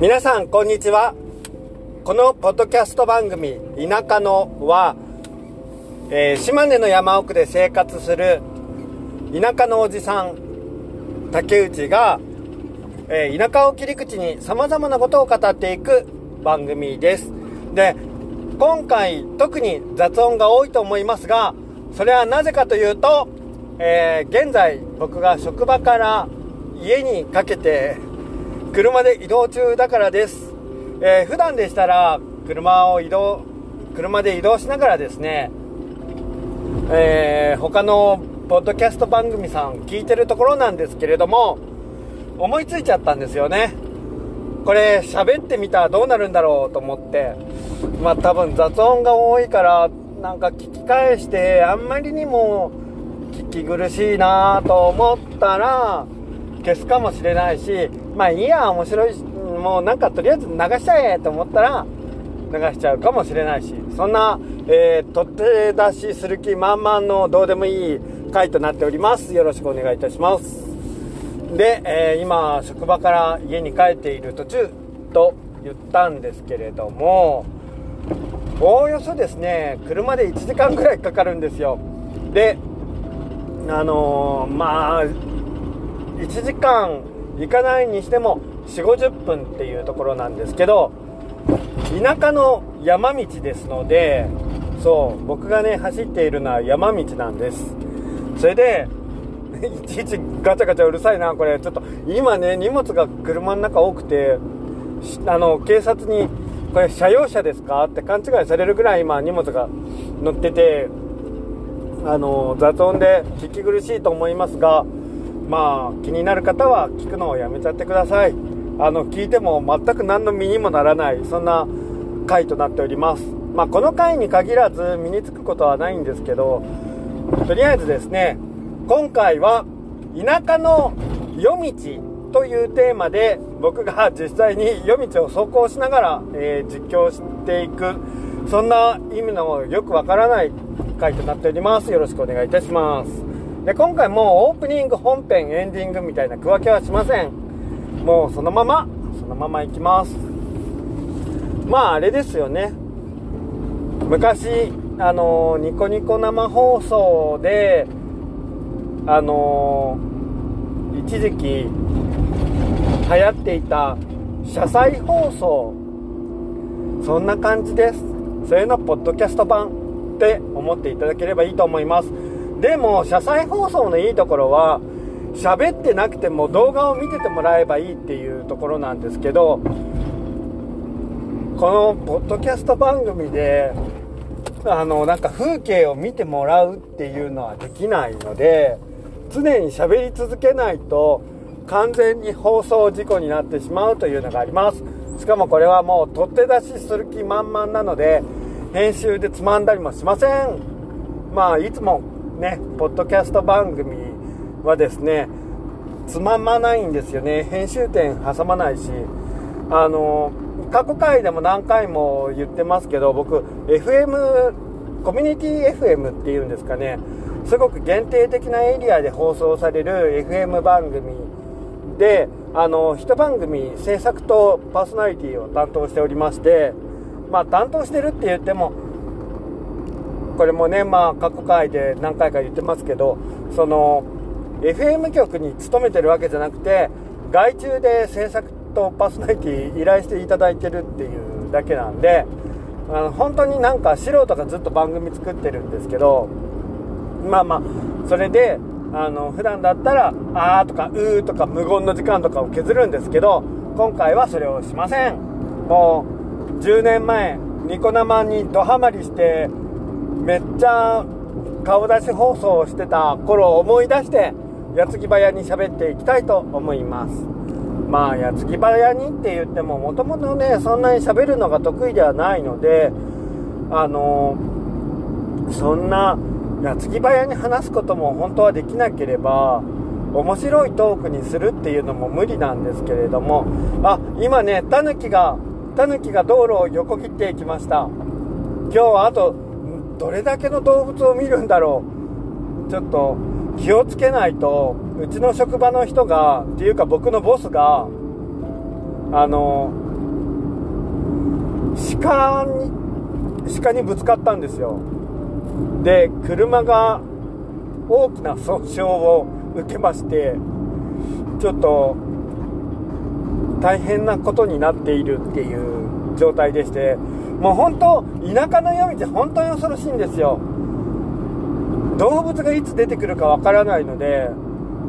皆さんこんにちは。このポッドキャスト番組「田舎の」は、えー、島根の山奥で生活する田舎のおじさん竹内が、えー、田舎を切り口に様々なことを語っていく番組です。で今回特に雑音が多いと思いますがそれはなぜかというと、えー、現在僕が職場から家にかけて車で移動中だからです、えー、普段でしたら車を移動車で移動しながらですね、えー、他のポッドキャスト番組さん聞いてるところなんですけれども思いついちゃったんですよね。これ喋ってみたらどうなるんだろうと思ってまあ多分雑音が多いからなんか聞き返してあんまりにも聞き苦しいなと思ったら消すかもしれないしまあいいや面白いもうなんかとりあえず流しちゃえと思ったら流しちゃうかもしれないしそんな、えー、取って出しする気満々のどうでもいい回となっております。よろしくお願いいたします。で、えー、今職場から家に帰っている途中と言ったんですけれどもおおよそですね車で1時間ぐらいかかるんですよ。であのー、まあ1時間行かないにしても4 5 0分っていうところなんですけど田舎の山道ですのでそう僕がね走っているのは山道なんです。それで いちいちガチャガチャうるさいなこれ。ちょっと今ね荷物が車の中多くてあの警察にこれ車用車ですか？って勘違いされるぐらい今荷物が乗っててあの雑音で聞き苦しいと思いますがまあ気になる方は聞くのをやめちゃってください。あの聞いても全く何の身にもならないそんな回となっております。まあ、この回に限らず身につくことはないんですけどとりあえずですね今回は田舎の夜道というテーマで僕が実際に夜道を走行しながら、えー、実況していくそんな意味のよくわからない回となっております。よろしくお願いいたします。で今回もオープニング本編エンディングみたいな区分けはしません。もうそのままそのままいきます。まああれですよね。昔あのニコニコ生放送であの一時期流行っていた車載放送そんな感じですそれのポッドキャスト版って思っていただければいいと思いますでも車載放送のいいところは喋ってなくても動画を見ててもらえばいいっていうところなんですけどこのポッドキャスト番組であのなんか風景を見てもらうっていうのはできないので常に喋り続けないと完全に放送事故になってしまうというのがあります。しかもこれはもう取って出しする気満々なので編集でつまんだりもしません。まあいつもね、ポッドキャスト番組はですね、つままないんですよね。編集点挟まないし、あの、過去回でも何回も言ってますけど、僕、FM、コミュニティ FM っていうんですかね、すごく限定的なエリアで放送される FM 番組で、あの、一番組制作とパーソナリティを担当しておりまして、まあ担当してるって言っても、これもね、まあ、過去回で何回か言ってますけど、その、FM 局に勤めてるわけじゃなくて、外注で制作とパーソナリティ依頼していただいてるっていうだけなんで、あの本当になんか素人がずっと番組作ってるんですけど、まあまあ、それで、あの、普段だったら、あーとか、うーとか、無言の時間とかを削るんですけど、今回はそれをしません。もう、10年前、ニコ生にドハマりして、めっちゃ顔出し放送をしてた頃を思い出して矢継ぎ早に喋っていきたいと思いますまあ矢継ぎ早にって言ってももともとねそんなに喋るのが得意ではないのであのそんな矢継ぎ早に話すことも本当はできなければ面白いトークにするっていうのも無理なんですけれどもあ今ねタヌキがタヌキが道路を横切っていきました。今日はあとどれだけの動物を見るんだろう。ちょっと気をつけないとうちの職場の人がっていうか僕のボスがあの鹿に鹿にぶつかったんですよ。で車が大きな損傷を受けましてちょっと大変なことになっているっていう状態でしてもう本当田舎の夜道本当に恐ろしいんですよ。動物がいつ出てくるかわからないので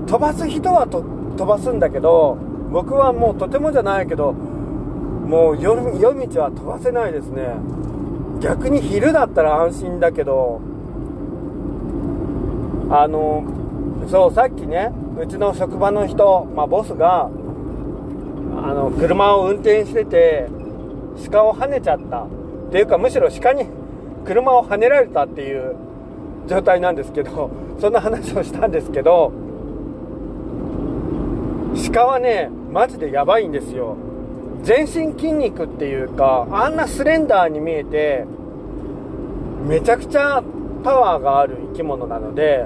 飛ばす人は飛ばすんだけど僕はもうとてもじゃないけどもう夜夜道は飛ばせないですね。逆に昼だったら安心だけどあのそうさっきねうちの職場の人、まあ、ボスがあの車を運転してて鹿をはねちゃった。っていうかむしろ鹿に車をはねられたっていう状態なんですけどそんな話をしたんですけど鹿はねマジでやばいんですよ。全身筋肉っていうかあんなスレンダーに見えてめちゃくちゃパワーがある生き物なので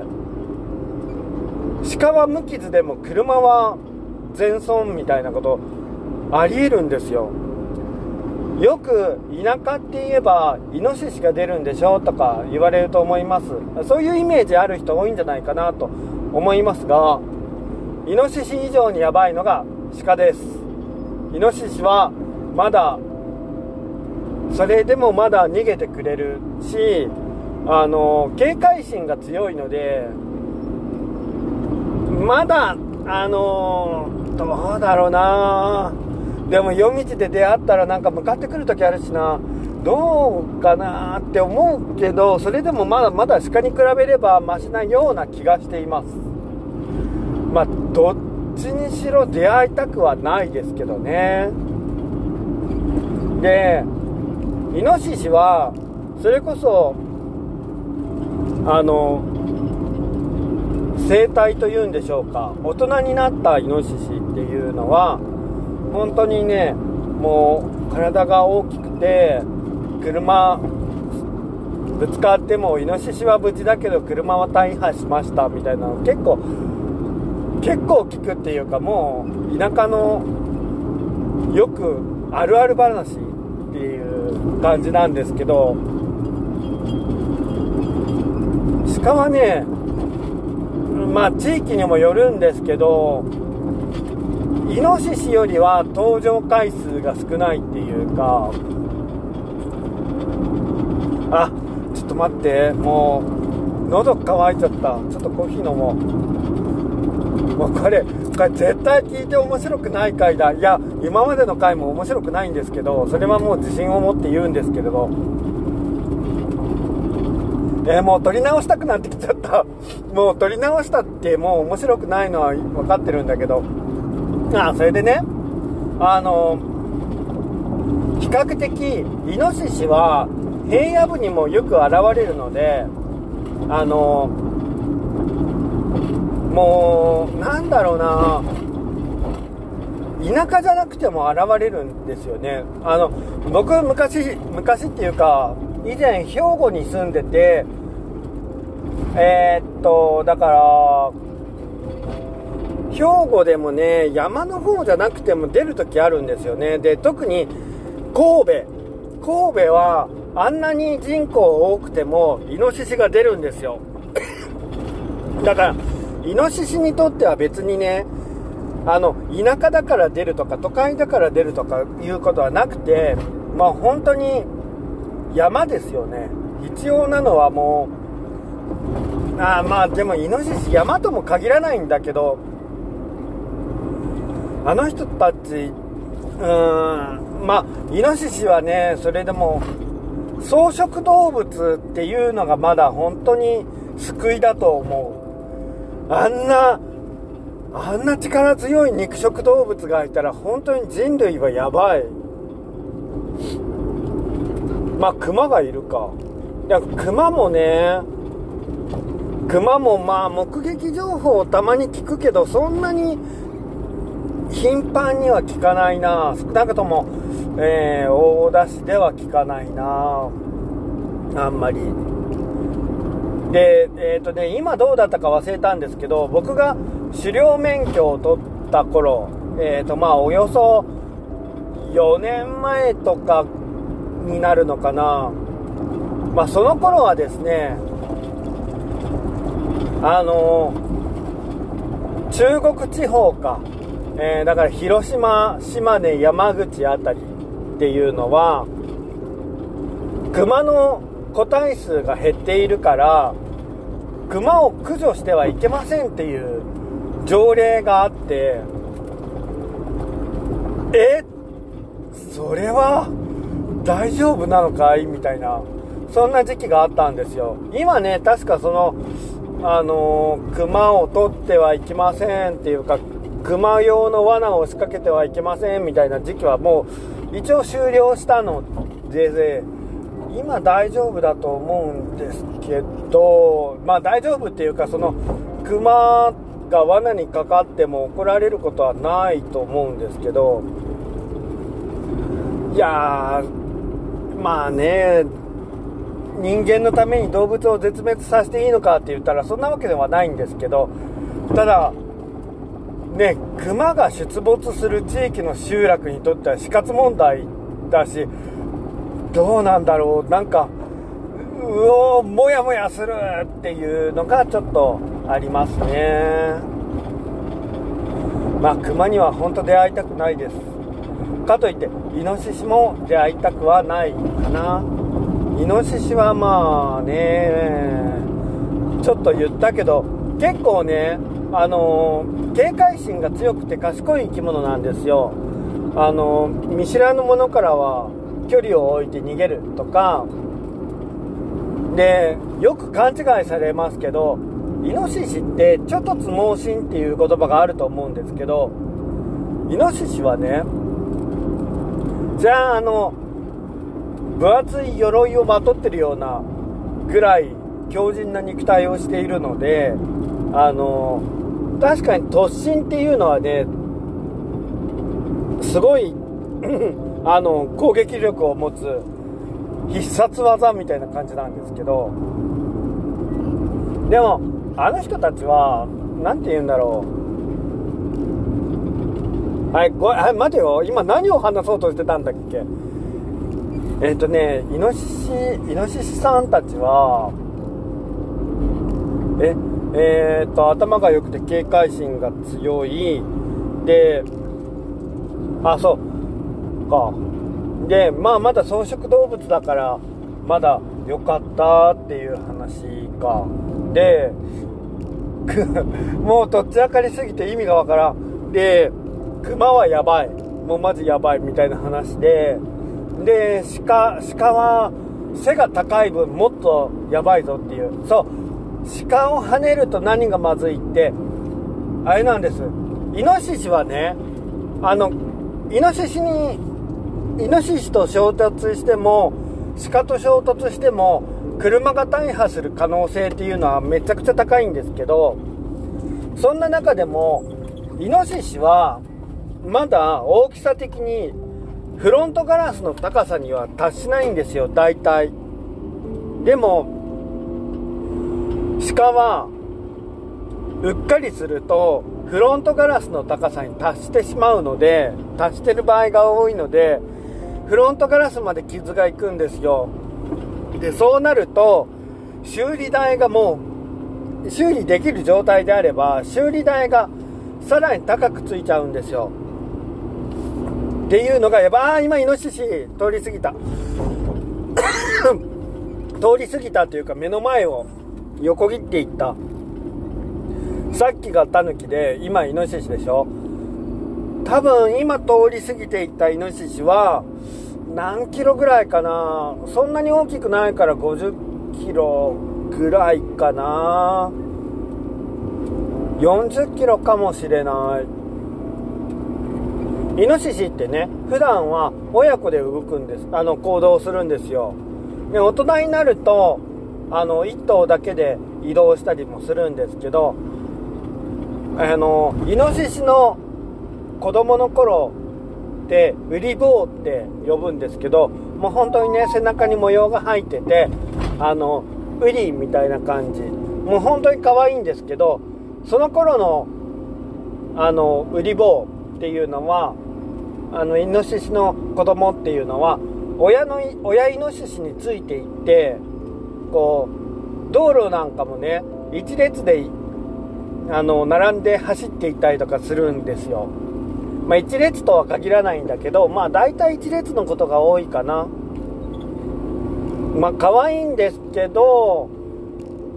鹿は無傷でも車は全損みたいなことありえるんですよ。よく田舎って言えばイノシシが出るんでしょとか言われると思います。そういうイメージある人多いんじゃないかなと思いますがイノシシ以上にやばいのが鹿です。イノシシはまだそれでもまだ逃げてくれるしあの警戒心が強いのでまだあのどうだろうな。でも夜道で出会ったらなんか向かってくる時あるしな。どうかなって思うけどそれでもまだまだ鹿に比べればマシなような気がしています。まあどっちにしろ出会いたくはないですけどね。でイノシシはそれこそあの生態というんでしょうか。大人になったイノシシっていうのは本当にねもう体が大きくて車ぶつかってもイノシシは無事だけど車は大破しましたみたいなの結構結構聞くっていうかもう田舎のよくあるある話っていう感じなんですけど鹿はねまあ地域にもよるんですけどイノシシよりは登場回数が少ないっていうかあちょっと待ってもう喉乾いちゃった。ちょっとコーヒー飲もう。もうこれこれ絶対聞いて面白くない回だ。いや今までの回も面白くないんですけどそれはもう自信を持って言うんですけれど。えー、もう撮り直したくなってきちゃった。もう撮り直したってもう面白くないのは分かってるんだけど。あそれでねあの比較的イノシシは平野部にもよく現れるのであのもうなんだろうな田舎じゃなくても現れるんですよねあの僕昔昔っていうか以前兵庫に住んでてえー、っとだから兵庫でもね、山の方じゃなくても出るときあるんですよね。で、特に神戸。神戸はあんなに人口多くてもイノシシが出るんですよ。だから、イノシシにとっては別にね、あの、田舎だから出るとか、都会だから出るとかいうことはなくて、まあ本当に山ですよね。必要なのはもう、あまあでもイノシシ山とも限らないんだけど、あの人たち、うーん、まあ、イノシシはね、それでも、草食動物っていうのがまだ本当に救いだと思う。あんな、あんな力強い肉食動物がいたら本当に人類はやばい。まあ、熊がいるか。いや、熊もね、熊もまあ目撃情報をたまに聞くけど、そんなに頻繁には聞かないな少なくとも、えー、大田市では聞かないなあんまりで、えっ、ー、とね、今どうだったか忘れたんですけど、僕が狩猟免許を取った頃、えっ、ー、と、まあ、およそ4年前とかになるのかな。まあ、その頃はですね、あの中国地方か、え、だから広島、島根、山口あたりっていうのは、熊の個体数が減っているから熊を駆除してはいけませんっていう条例があってえ？それは大丈夫なのかい？みたいなそんな時期があったんですよ。今ね確かそのあのー、熊を取ってはいけませんっていうか熊用の罠を仕掛けてはいけませんみたいな時期はもう一応終了したので今大丈夫だと思うんですけど、まあ大丈夫っていうか、その、熊が罠にかかっても怒られることはないと思うんですけど、いやー、まあね、人間のために動物を絶滅させていいのかって言ったらそんなわけではないんですけど、ただ、ね、熊が出没する地域の集落にとっては死活問題だし、どうなんだろう、なんか、うおもやもやするっていうのがちょっとありますね。まあ、熊には本当出会いたくないです。かといって、イノシシも出会いたくはないかな。イノシシはまあね、ちょっと言ったけど、結構ね、あの警戒心が強くて賢い生き物なんですよ。あの見知らぬものからは距離を置いて逃げるとか、で、よく勘違いされますけど、イノシシってちょっとつ盲信っていう言葉があると思うんですけど、イノシシはね、じゃああの、分厚い鎧をまとってるようなぐらい強靭な肉体をしているので、あの、確かに突進っていうのはね、すごい あの、攻撃力を持つ必殺技みたいな感じなんですけど、でも、あの人たちは、なんて言うんだろう。はい、ご、はい、待てよ。今何を話そうとしてたんだっけ？えっ、ー、とね、イノシシ、イノシシさんたちは、え、えっ、と、頭が良くて警戒心が強い。で、あ、そう。か。で、まあまだ草食動物だから、まだ良かったっていう話か。で、もうとっちらかりすぎて意味がわからん。で、熊はやばい。もうマジやばいみたいな話で、で、鹿、鹿は背が高い分もっとやばいぞっていう。そう。鹿を跳ねると何がまずいって、あれなんです。イノシシはね、あの、イノシシにイノシシと衝突しても、鹿と衝突しても、車が大破する可能性っていうのはめちゃくちゃ高いんですけど、そんな中でも、イノシシは、まだ大きさ的に、フロントガラスの高さには達しないんですよ、大体。でも、鹿は、うっかりすると、フロントガラスの高さに達してしまうので、達してる場合が多いので、フロントガラスまで傷がいくんですよ。で、そうなると、修理代がもう、修理できる状態であれば、修理代がさらに高くついちゃうんですよ。っていうのが、やばー、今、イノシシ通り過ぎた。通り過ぎたというか、目の前を横切っていった。さっきがタヌキで、今、イノシシでしょ。多分、今通り過ぎていったイノシシは、何キロぐらいかな？そんなに大きくないから50キロぐらいかな。40キロかもしれない。イノシシってね普段は親子で動くんです。あの行動するんですよ。で大人になるとあの1頭だけで移動したりもするんですけどあのイノシシの子供の頃て、ウリボウって呼ぶんですけど、もう本当にね、背中に模様が入ってて、あの、ウリみたいな感じ。もう本当に可愛いんですけどその頃のあのウリ坊っていうのはあのイノシシの子供っていうのは親の親イノシシについていってこう道路なんかもね一列であの並んで走っていたりとかするんですよ。まあ一列とは限らないんだけどまあ大体一列のことが多いかな。まあ可愛いんですけど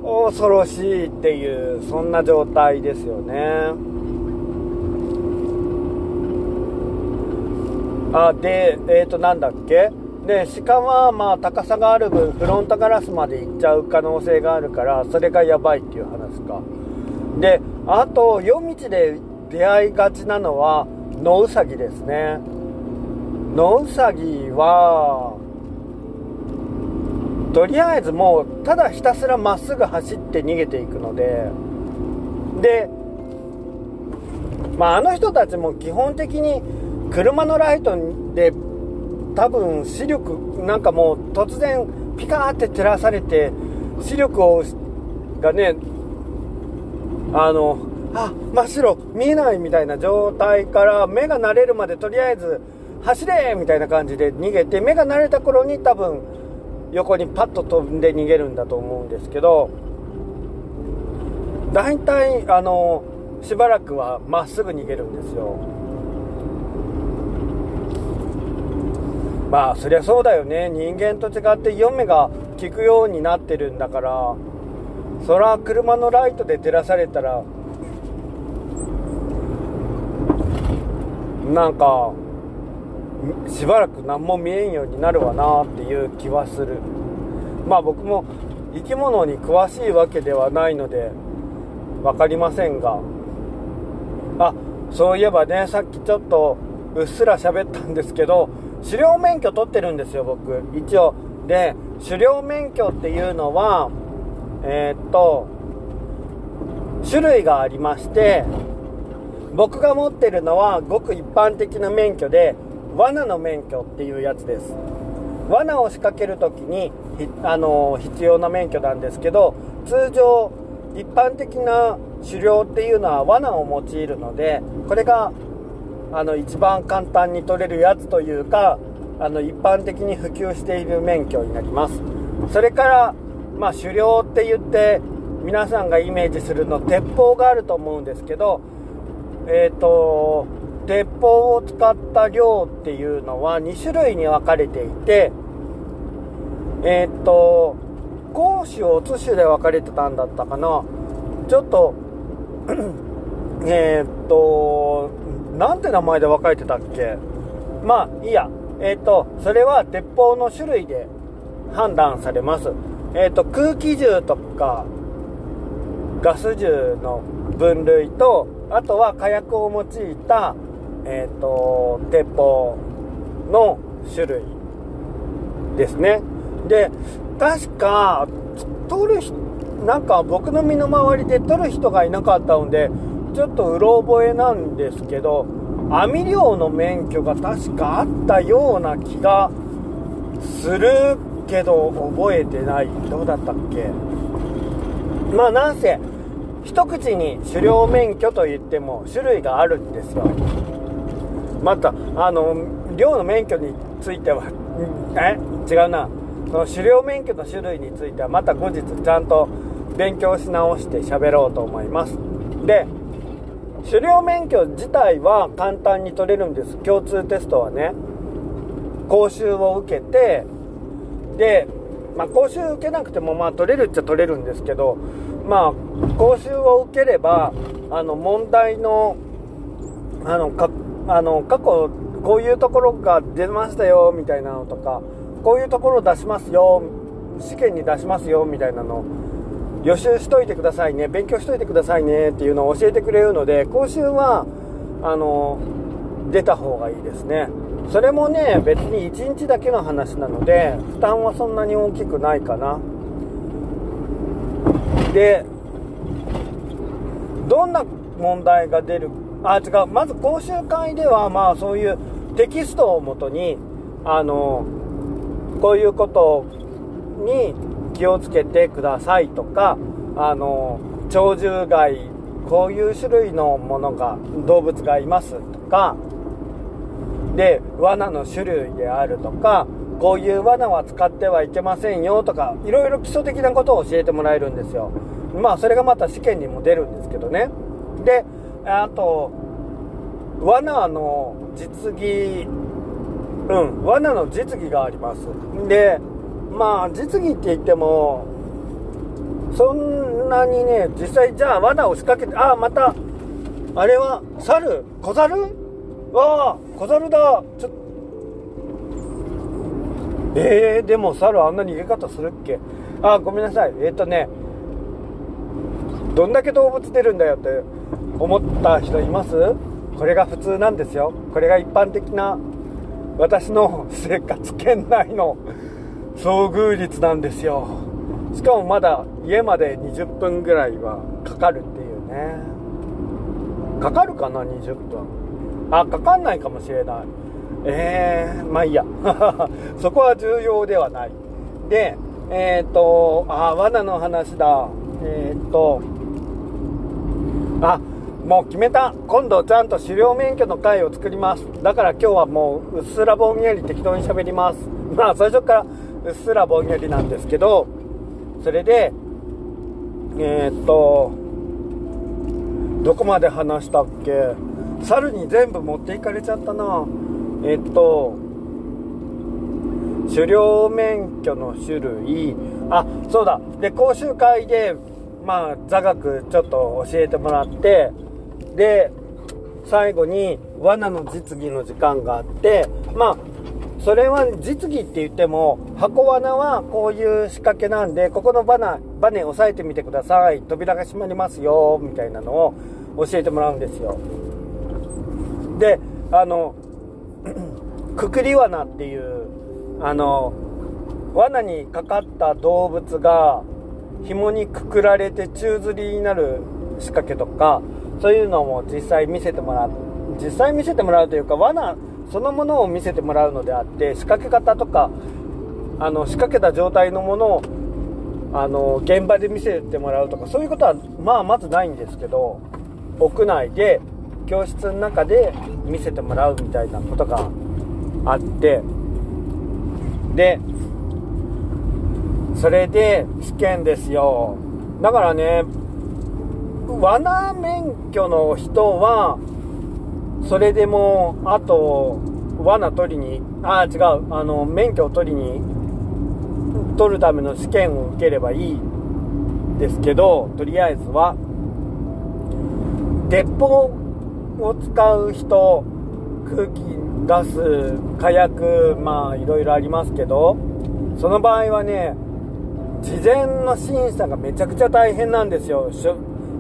恐ろしいっていうそんな状態ですよね。あでえっ、ー、となんだっけ？で鹿はまあ高さがある分フロントガラスまで行っちゃう可能性があるからそれがやばいっていう話か。であと夜道で出会いがちなのは野ウサギですね。野ウサギはとりあえずもうただひたすらまっすぐ走って逃げていくのででまああの人たちも基本的に車のライトで多分視力なんかもう突然ピカーって照らされて視力をがねあのあ真っ白見えないみたいな状態から目が慣れるまでとりあえず走れ!みたいな感じで逃げて目が慣れた頃に多分横にパッと飛んで逃げるんだと思うんですけど大体あのしばらくはまっすぐ逃げるんですよ。まあそりゃそうだよね。人間と違って4目が効くようになってるんだからそら車のライトで照らされたらなんかしばらく何も見えんようになるわなっていう気はする。まあ僕も生き物に詳しいわけではないので分かりませんが。あそういえばねさっきちょっとうっすら喋ったんですけど狩猟免許取ってるんですよ僕。一応。で狩猟免許っていうのはえー、っと種類がありまして僕が持ってるのはごく一般的な免許で罠の免許っていうやつです。罠を仕掛ける時にあの必要な免許なんですけど通常一般的な狩猟っていうのは罠を用いるのでこれがあの一番簡単に取れるやつというかあの一般的に普及している免許になります。それからまあ狩猟って言って皆さんがイメージするの鉄砲があると思うんですけどえっ、ー、と鉄砲を使った量っていうのは2種類に分かれていて、えー、っと、攻守を津種で分かれてたんだったかな。ちょっと、えっと、なんて名前で分かれてたっけ？まあ、いいや。えー、っと、それは鉄砲の種類で判断されます。えっと、空気銃とか、ガス銃の分類と、あとは火薬を用いたえっ、ー、と、鉄砲の種類ですね。で、確か、取る人、なんか僕の身の回りで取る人がいなかったので、ちょっとうろ覚えなんですけど、網漁の免許が確かあったような気がするけど、覚えてない。どうだったっけ？まあなんせ、一口に狩猟免許といっても種類があるんですよ。またあの寮の免許についてはえ？違うな。その狩猟免許の種類についてはまた後日ちゃんと勉強し直して喋ろうと思います。で狩猟免許自体は簡単に取れるんです。共通テストはね講習を受けてで、まあ、講習受けなくてもまあ取れるっちゃ取れるんですけどまあ講習を受ければあの問題のあのかあの過去こういうところが出ましたよみたいなのとかこういうところ出しますよ試験に出しますよみたいなの予習しといてくださいね勉強しといてくださいねっていうのを教えてくれるので講習はあの出た方がいいですね。それもね別に1日だけの話なので負担はそんなに大きくないかな。でどんな問題が出るあ、違う。まず講習会では、まあそういうテキストをもとに、あの、こういうことに気をつけてくださいとかあの鳥獣害こういう種類のものが動物がいますとかで罠の種類であるとかこういう罠は使ってはいけませんよとかいろいろ基礎的なことを教えてもらえるんですよ。まあそれがまた試験にも出るんですけどね。であと罠の実技うん罠の実技があります。でまあ実技って言ってもそんなにね実際じゃあ罠を仕掛けてああまたあれは猿？小猿？わあ小猿だ。ちょっとえー、でも猿あんな逃げ方するっけ？あごめんなさい。えっ、ー、とねどんだけ動物出るんだよって思った人います？これが普通なんですよ。これが一般的な私の 生活圏内の遭遇率なんですよ。しかもまだ家まで20分ぐらいはかかるっていうね。かかるかな20分。あかかんないかもしれない。えー、まあいいや。そこは重要ではない。でえっ、ー、とあ罠の話だ。えっ、ー、とあもう決めた。今度ちゃんと狩猟免許の会を作ります。だから今日はもううっすらぼんやり適当に喋ります。まあ最初からうっすらぼんやりなんですけどそれでえー、っとどこまで話したっけ？猿に全部持っていかれちゃったな。えっと狩猟免許の種類。あそうだ。で講習会でまあ座学ちょっと教えてもらってで最後に罠の実技の時間があってまあそれは実技って言っても箱罠はこういう仕掛けなんでここのバナバネ押さえてみてください。扉が閉まりますよみたいなのを教えてもらうんですよ。であのくくり罠っていうあの罠にかかった動物が紐にくくられて宙吊りになる仕掛けとかそういうのも実際見せてもらう実際見せてもらうというか罠そのものを見せてもらうのであって仕掛け方とかあの仕掛けた状態のものをあの現場で見せてもらうとかそういうことはまあまずないんですけど屋内で教室の中で見せてもらうみたいなことがあってでそれで試験ですよ。だからね罠免許の人はそれでもあと罠取りにああ違うあの免許を取りに取るための試験を受ければいいですけどとりあえずは鉄砲を使う人空気ガス火薬まあいろいろありますけどその場合はね事前の審査がめちゃくちゃ大変なんですよ。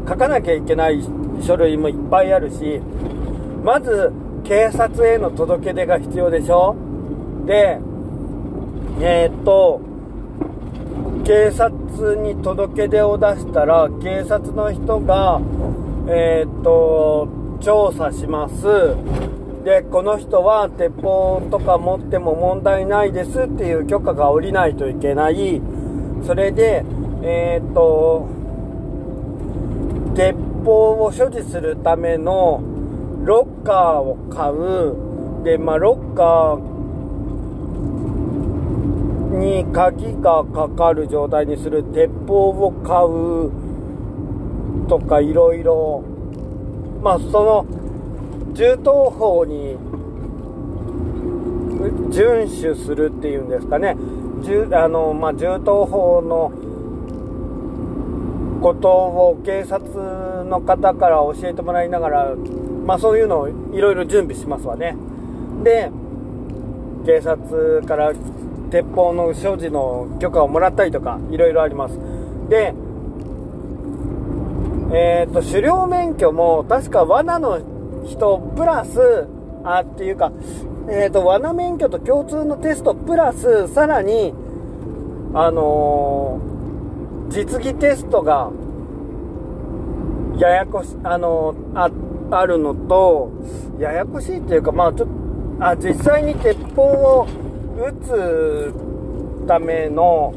書かなきゃいけない書類もいっぱいあるしまず警察への届け出が必要でしょ。でえー、っと警察に届け出を出したら警察の人がえー、っと調査します。でこの人は鉄砲とか持っても問題ないですっていう許可が下りないといけない。それでえー、っと鉄砲を所持するためのロッカーを買う。でまあロッカーに鍵がかかる状態にする鉄砲を買うとかいろいろ。まあその銃刀法に遵守するっていうんですかね。銃あの、まあ、銃刀法のことを警察の方から教えてもらいながら、まあ、そういうのをいろいろ準備しますわね。で警察から鉄砲の所持の許可をもらったりとかいろいろあります。でえっ、ー、と狩猟免許も確か罠の人プラスあっていうかえっ、ー、と罠免許と共通のテストプラスさらにあのー、実技テストがややこしあのああるのとややこしいっていうかまあちょっとあ実際に鉄砲を撃つための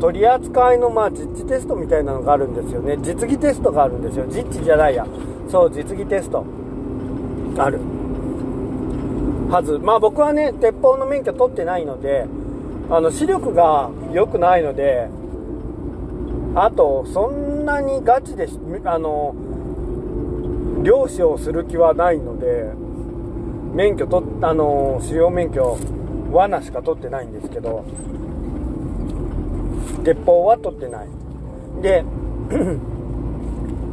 取り扱いのまあ実地テストみたいなのがあるんですよね。実技テストがあるんですよ。実地じゃないや。そう実技テスト。ある。はず。まあ僕はね鉄砲の免許取ってないのであの視力が良くないのであとそんなにガチであの漁師をする気はないので免許取あの使用免許罠しか取ってないんですけど鉄砲は取ってない。で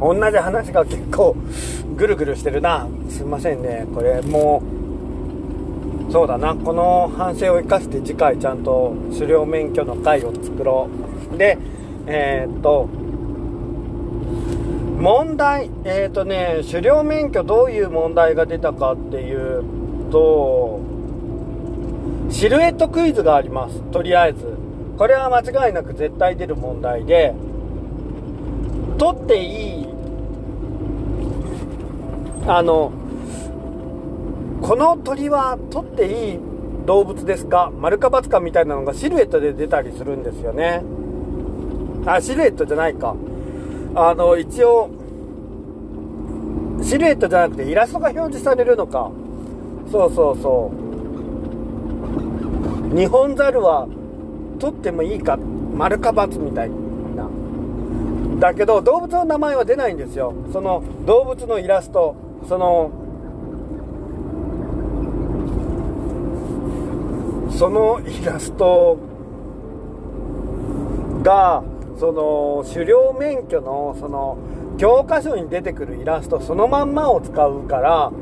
同じ話が結構ぐるぐるしてるな。すいませんね。これもうそうだな。この反省を生かして次回ちゃんと狩猟免許の会を作ろう。でえー、っと問題えー、っとね狩猟免許どういう問題が出たかっていうとシルエットクイズがあります。とりあえず。これは間違いなく絶対出る問題で取っていい。あのこの鳥は取っていい動物ですか丸か×かみたいなのがシルエットで出たりするんですよね。あシルエットじゃないか。あの一応シルエットじゃなくてイラストが表示されるのか。そうそうそう。日本猿は取ってもいいか？丸か×みたい。なだけど動物の名前は出ないんですよ。その動物のイラストそのそのイラストがその狩猟免許のその教科書に出てくるイラストそのまんまを使うから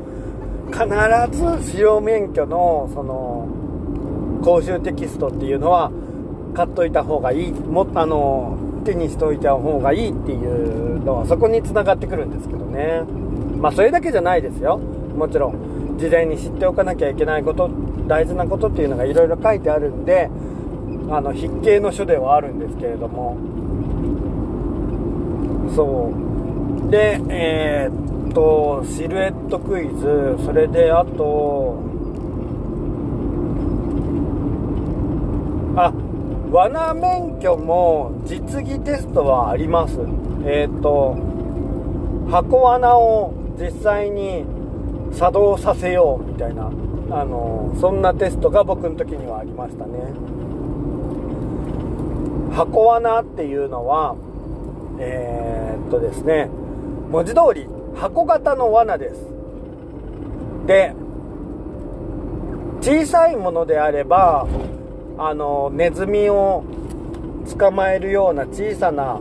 必ず使用免許のその講習テキストっていうのは買っといた方がいい。もあの手にしといた方がいいっていうのはそこにつながってくるんですけどね。まあそれだけじゃないですよ。もちろん事前に知っておかなきゃいけないこと大事なことっていうのがいろいろ書いてあるんであの筆形の書ではあるんですけれども。そう。でえー、っとシルエットクイズ。それであとあ罠免許も実技テストはあります。えっ、ー、と箱罠を実際に作動させようみたいなあのそんなテストが僕の時にはありましたね。箱罠っていうのはえー、っとですね文字通り箱型の罠です。で小さいものであればあのネズミを捕まえるような小さな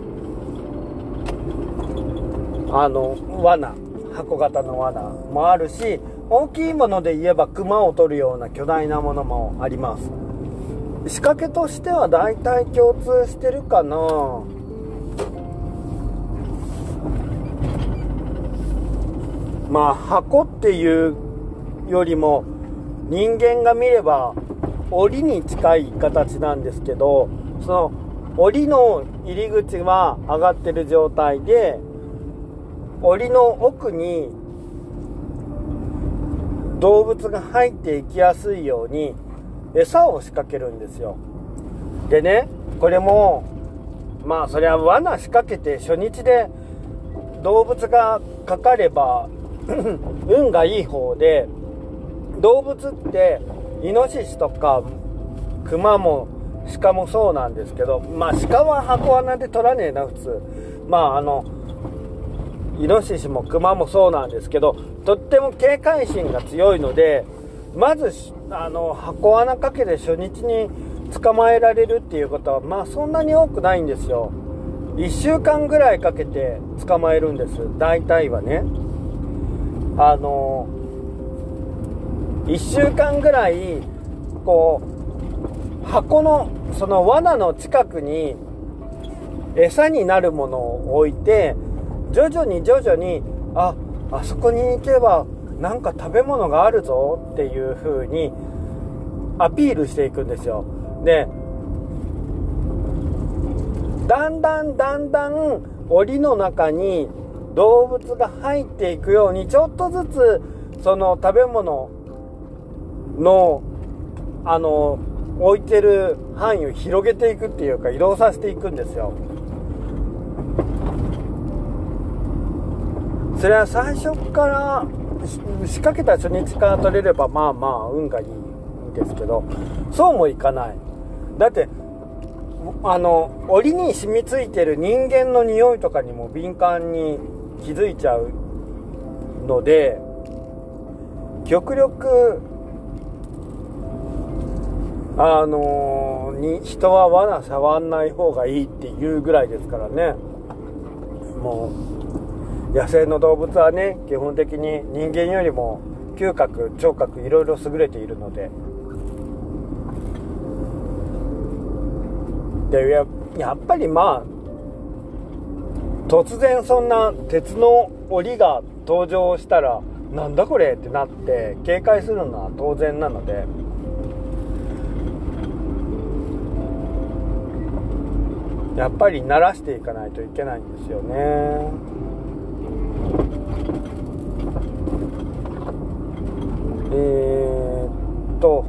あの罠箱型の罠もあるし大きいもので言えば熊を取るような巨大なものもあります。仕掛けとしては大体共通してるかな。まあ箱っていうよりも人間が見れば檻に近い形なんですけどその檻の入り口は上がってる状態で檻の奥に動物が入っていきやすいように餌を仕掛けるんですよ。でねこれもまあそれは罠仕掛けて初日で動物がかかれば運がいい方で動物ってイノシシとかクマも鹿もそうなんですけどまあ鹿は箱穴で取らねえな普通。まああのイノシシもクマもそうなんですけどとっても警戒心が強いのでまずあの箱穴かけて初日に捕まえられるっていうことはまあそんなに多くないんですよ。1週間ぐらいかけて捕まえるんです大体はね。あの1週間ぐらいこう箱のその罠の近くに餌になるものを置いて徐々に徐々にああそこに行けばなんか食べ物があるぞっていう風にアピールしていくんですよ。でだんだんだんだん檻の中に動物が入っていくようにちょっとずつその食べ物のあの置いてる範囲を広げていくっていうか移動させていくんですよ。それは最初から仕掛けた初日から取れればまあまあ運がいいんですけどそうもいかない。だってあの檻に染みついてる人間の匂いとかにも敏感に気づいちゃうので極力あのに人は罠触んない方がいいっていうぐらいですからね。もう野生の動物はね基本的に人間よりも嗅覚聴覚いろいろ優れているので。でややっぱりまあ突然そんな鉄の檻が登場したらなんだこれってなって警戒するのは当然なので。やっぱり慣らしていかないといけないんですよねえー、っと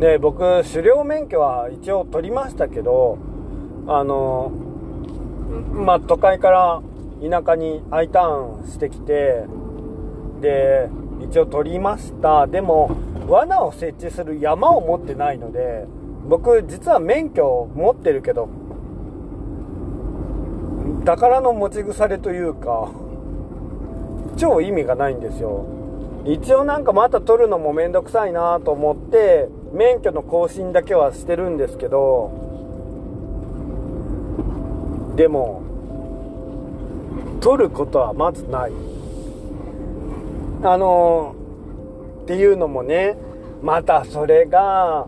で僕狩猟免許は一応取りましたけどあのまあ、都会から田舎に I ターンしてきて、で、一応取りました。でも、罠を設置する山を持ってないので、僕、実は免許を持ってるけど、宝の持ち腐れというか、超意味がないんですよ。一応なんかまた取るのもめんどくさいなと思って、免許の更新だけはしてるんですけど、でも取ることはまずないあのっていうのもねまたそれが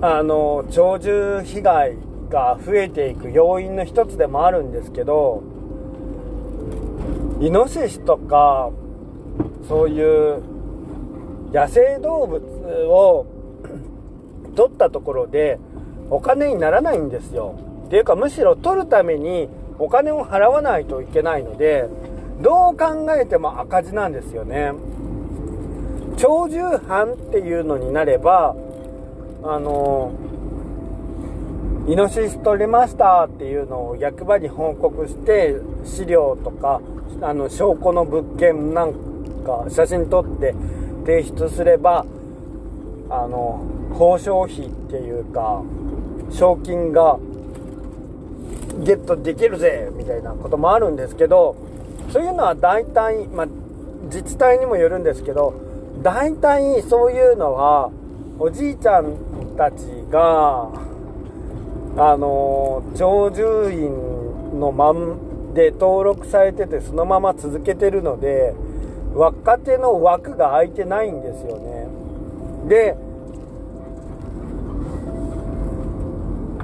あの鳥獣被害が増えていく要因の一つでもあるんですけどイノシシとかそういう野生動物を 取ったところでお金にならないんですよ。っていうかむしろ取るためにお金を払わないといけないのでどう考えても赤字なんですよね。鳥獣犯っていうのになればあのイノシシ取れましたっていうのを役場に報告して資料とかあの証拠の物件なんか写真撮って提出すればあの報奨費っていうか賞金がゲットできるぜみたいなこともあるんですけどそういうのは大体、まあ、自治体にもよるんですけど大体そういうのはおじいちゃんたちがあの鳥獣院のまんで登録されててそのまま続けてるので若手の枠が空いてないんですよね。で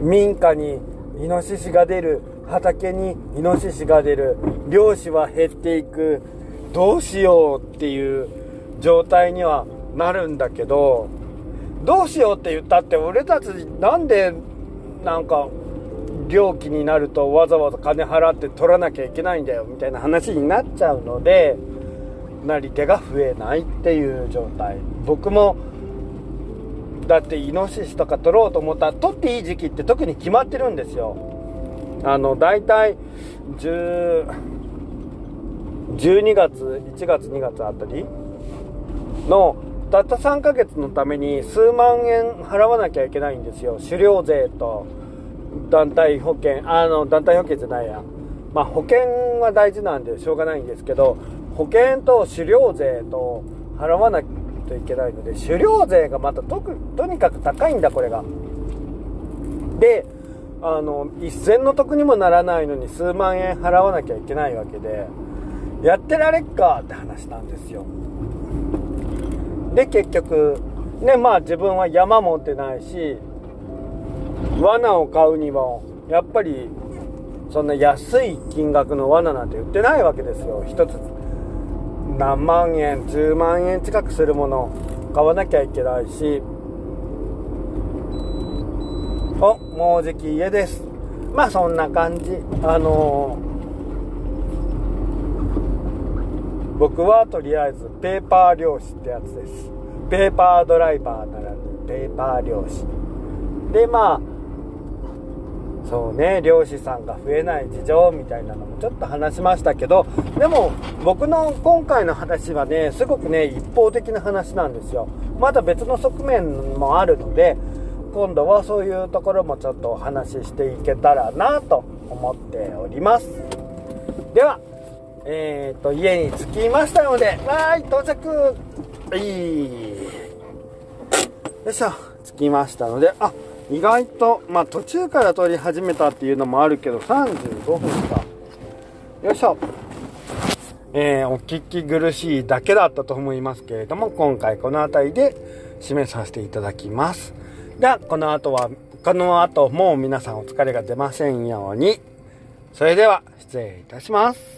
民家にイノシシが出る畑にイノシシが出る漁師は減っていくどうしようっていう状態にはなるんだけどどうしようって言ったって俺たちなんでなんか料金になるとわざわざ金払って取らなきゃいけないんだよみたいな話になっちゃうのでなり手が増えないっていう状態。僕もだってイノシシとか取ろうと思ったら取っていい時期って特に決まってるんですよ。あの大体10 12月1月2月あたりのたった3ヶ月のために数万円払わなきゃいけないんですよ狩猟税と団体保険あの団体保険じゃないやまあ保険は大事なんでしょうがないんですけど保険と狩猟税と払わなといけないので、狩猟税がまたととにかく高いんだ、これが。で、あの、一銭の得にもならないのに数万円払わなきゃいけないわけで、やってられっかって話なんですよ。で、結局、ね、まあ自分は山持ってないし、罠を買うにも、やっぱり、そんな安い金額の罠なんて売ってないわけですよ。一つ何万円10万円近くするもの買わなきゃいけないし。おもうじき家です。まあそんな感じ。あの僕はとりあえずペーパー漁師ってやつです。ペーパードライバーならぬペーパー漁師。でまあそうね漁師さんが増えない事情みたいなのもちょっと話しましたけどでも僕の今回の話はねすごくね一方的な話なんですよ。まだ別の側面もあるので今度はそういうところもちょっとお話ししていけたらなと思っております。ではえーと家に着きましたのでわーい到着。はいよいしょ着きましたのであ意外とまあ途中から撮り始めたっていうのもあるけど35分か。よいしょ。えー、お聞き苦しいだけだったと思いますけれども今回この辺りで締めさせていただきます。ではこの後はこの後も皆さんお疲れが出ませんように。それでは失礼いたします。